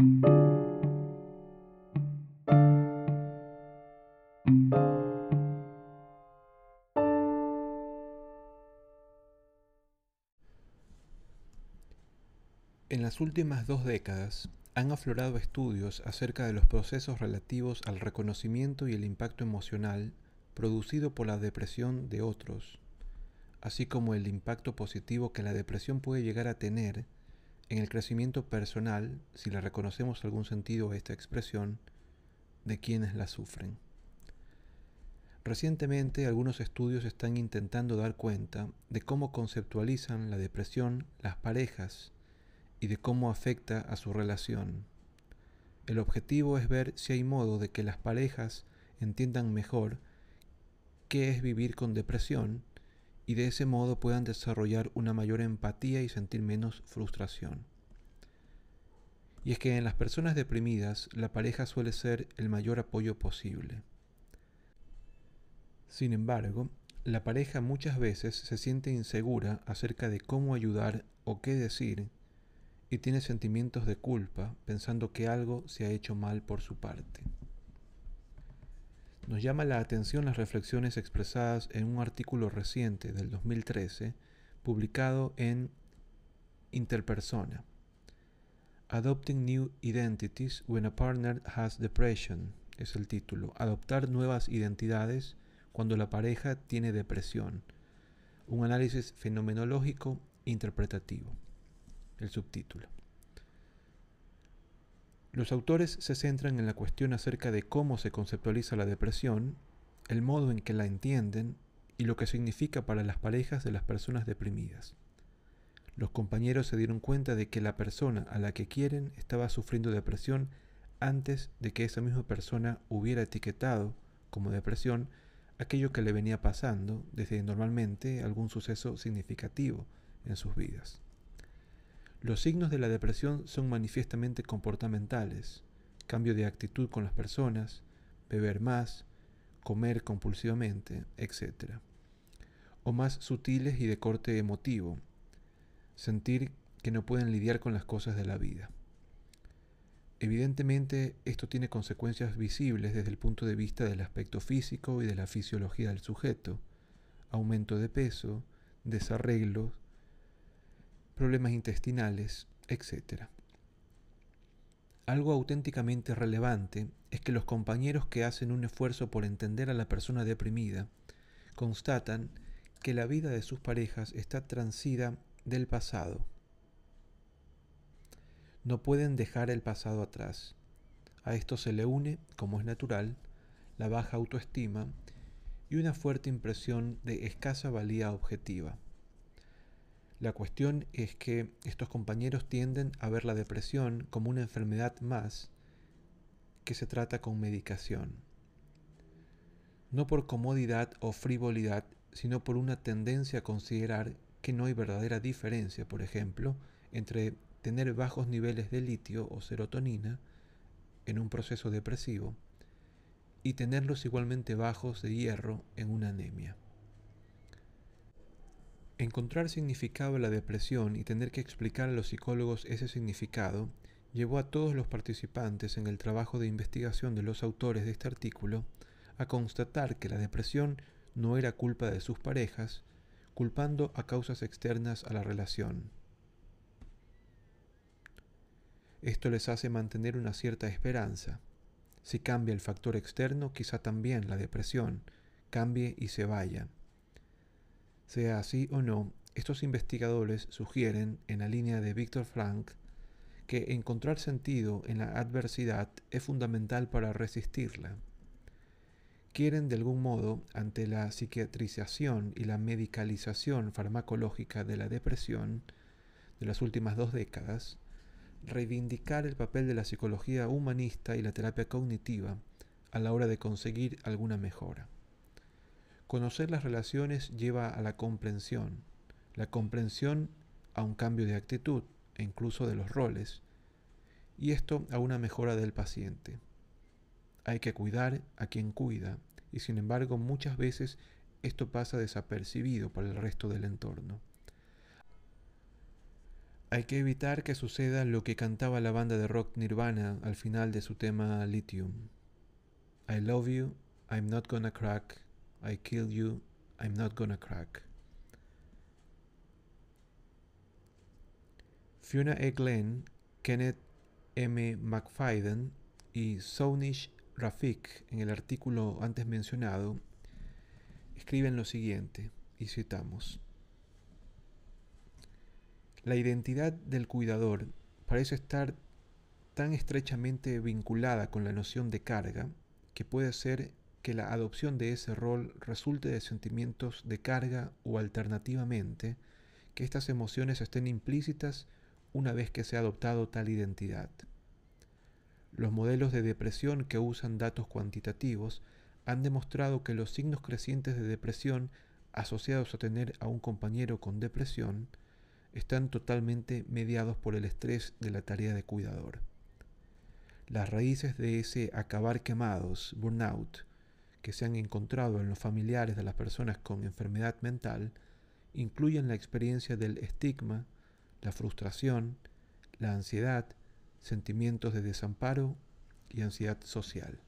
En las últimas dos décadas han aflorado estudios acerca de los procesos relativos al reconocimiento y el impacto emocional producido por la depresión de otros, así como el impacto positivo que la depresión puede llegar a tener en el crecimiento personal, si le reconocemos algún sentido a esta expresión, de quienes la sufren. Recientemente algunos estudios están intentando dar cuenta de cómo conceptualizan la depresión las parejas, y de cómo afecta a su relación. El objetivo es ver si hay modo de que las parejas entiendan mejor qué es vivir con depresión y de ese modo puedan desarrollar una mayor empatía y sentir menos frustración. Y es que en las personas deprimidas la pareja suele ser el mayor apoyo posible. Sin embargo, la pareja muchas veces se siente insegura acerca de cómo ayudar o qué decir y tiene sentimientos de culpa pensando que algo se ha hecho mal por su parte. Nos llama la atención las reflexiones expresadas en un artículo reciente del 2013 publicado en Interpersona. Adopting New Identities When a Partner Has Depression es el título. Adoptar nuevas identidades cuando la pareja tiene depresión. Un análisis fenomenológico interpretativo el subtítulo. Los autores se centran en la cuestión acerca de cómo se conceptualiza la depresión, el modo en que la entienden y lo que significa para las parejas de las personas deprimidas. Los compañeros se dieron cuenta de que la persona a la que quieren estaba sufriendo depresión antes de que esa misma persona hubiera etiquetado como depresión aquello que le venía pasando desde normalmente algún suceso significativo en sus vidas. Los signos de la depresión son manifiestamente comportamentales, cambio de actitud con las personas, beber más, comer compulsivamente, etc. O más sutiles y de corte emotivo, sentir que no pueden lidiar con las cosas de la vida. Evidentemente, esto tiene consecuencias visibles desde el punto de vista del aspecto físico y de la fisiología del sujeto, aumento de peso, desarreglos, problemas intestinales, etc. Algo auténticamente relevante es que los compañeros que hacen un esfuerzo por entender a la persona deprimida constatan que la vida de sus parejas está transida del pasado. No pueden dejar el pasado atrás. A esto se le une, como es natural, la baja autoestima y una fuerte impresión de escasa valía objetiva. La cuestión es que estos compañeros tienden a ver la depresión como una enfermedad más que se trata con medicación. No por comodidad o frivolidad, sino por una tendencia a considerar que no hay verdadera diferencia, por ejemplo, entre tener bajos niveles de litio o serotonina en un proceso depresivo y tenerlos igualmente bajos de hierro en una anemia. Encontrar significado a la depresión y tener que explicar a los psicólogos ese significado llevó a todos los participantes en el trabajo de investigación de los autores de este artículo a constatar que la depresión no era culpa de sus parejas, culpando a causas externas a la relación. Esto les hace mantener una cierta esperanza. Si cambia el factor externo, quizá también la depresión cambie y se vaya. Sea así o no, estos investigadores sugieren, en la línea de Víctor Frank, que encontrar sentido en la adversidad es fundamental para resistirla. Quieren de algún modo, ante la psiquiatrización y la medicalización farmacológica de la depresión de las últimas dos décadas, reivindicar el papel de la psicología humanista y la terapia cognitiva a la hora de conseguir alguna mejora. Conocer las relaciones lleva a la comprensión, la comprensión a un cambio de actitud e incluso de los roles, y esto a una mejora del paciente. Hay que cuidar a quien cuida, y sin embargo muchas veces esto pasa desapercibido para el resto del entorno. Hay que evitar que suceda lo que cantaba la banda de rock Nirvana al final de su tema Lithium. I love you, I'm not gonna crack. I kill you, I'm not gonna crack. Fiona E. Glenn, Kenneth M. McFadden y Sonish Rafik, en el artículo antes mencionado, escriben lo siguiente, y citamos. La identidad del cuidador parece estar tan estrechamente vinculada con la noción de carga que puede ser que la adopción de ese rol resulte de sentimientos de carga o alternativamente que estas emociones estén implícitas una vez que se ha adoptado tal identidad. Los modelos de depresión que usan datos cuantitativos han demostrado que los signos crecientes de depresión asociados a tener a un compañero con depresión están totalmente mediados por el estrés de la tarea de cuidador. Las raíces de ese acabar quemados, burnout, que se han encontrado en los familiares de las personas con enfermedad mental, incluyen la experiencia del estigma, la frustración, la ansiedad, sentimientos de desamparo y ansiedad social.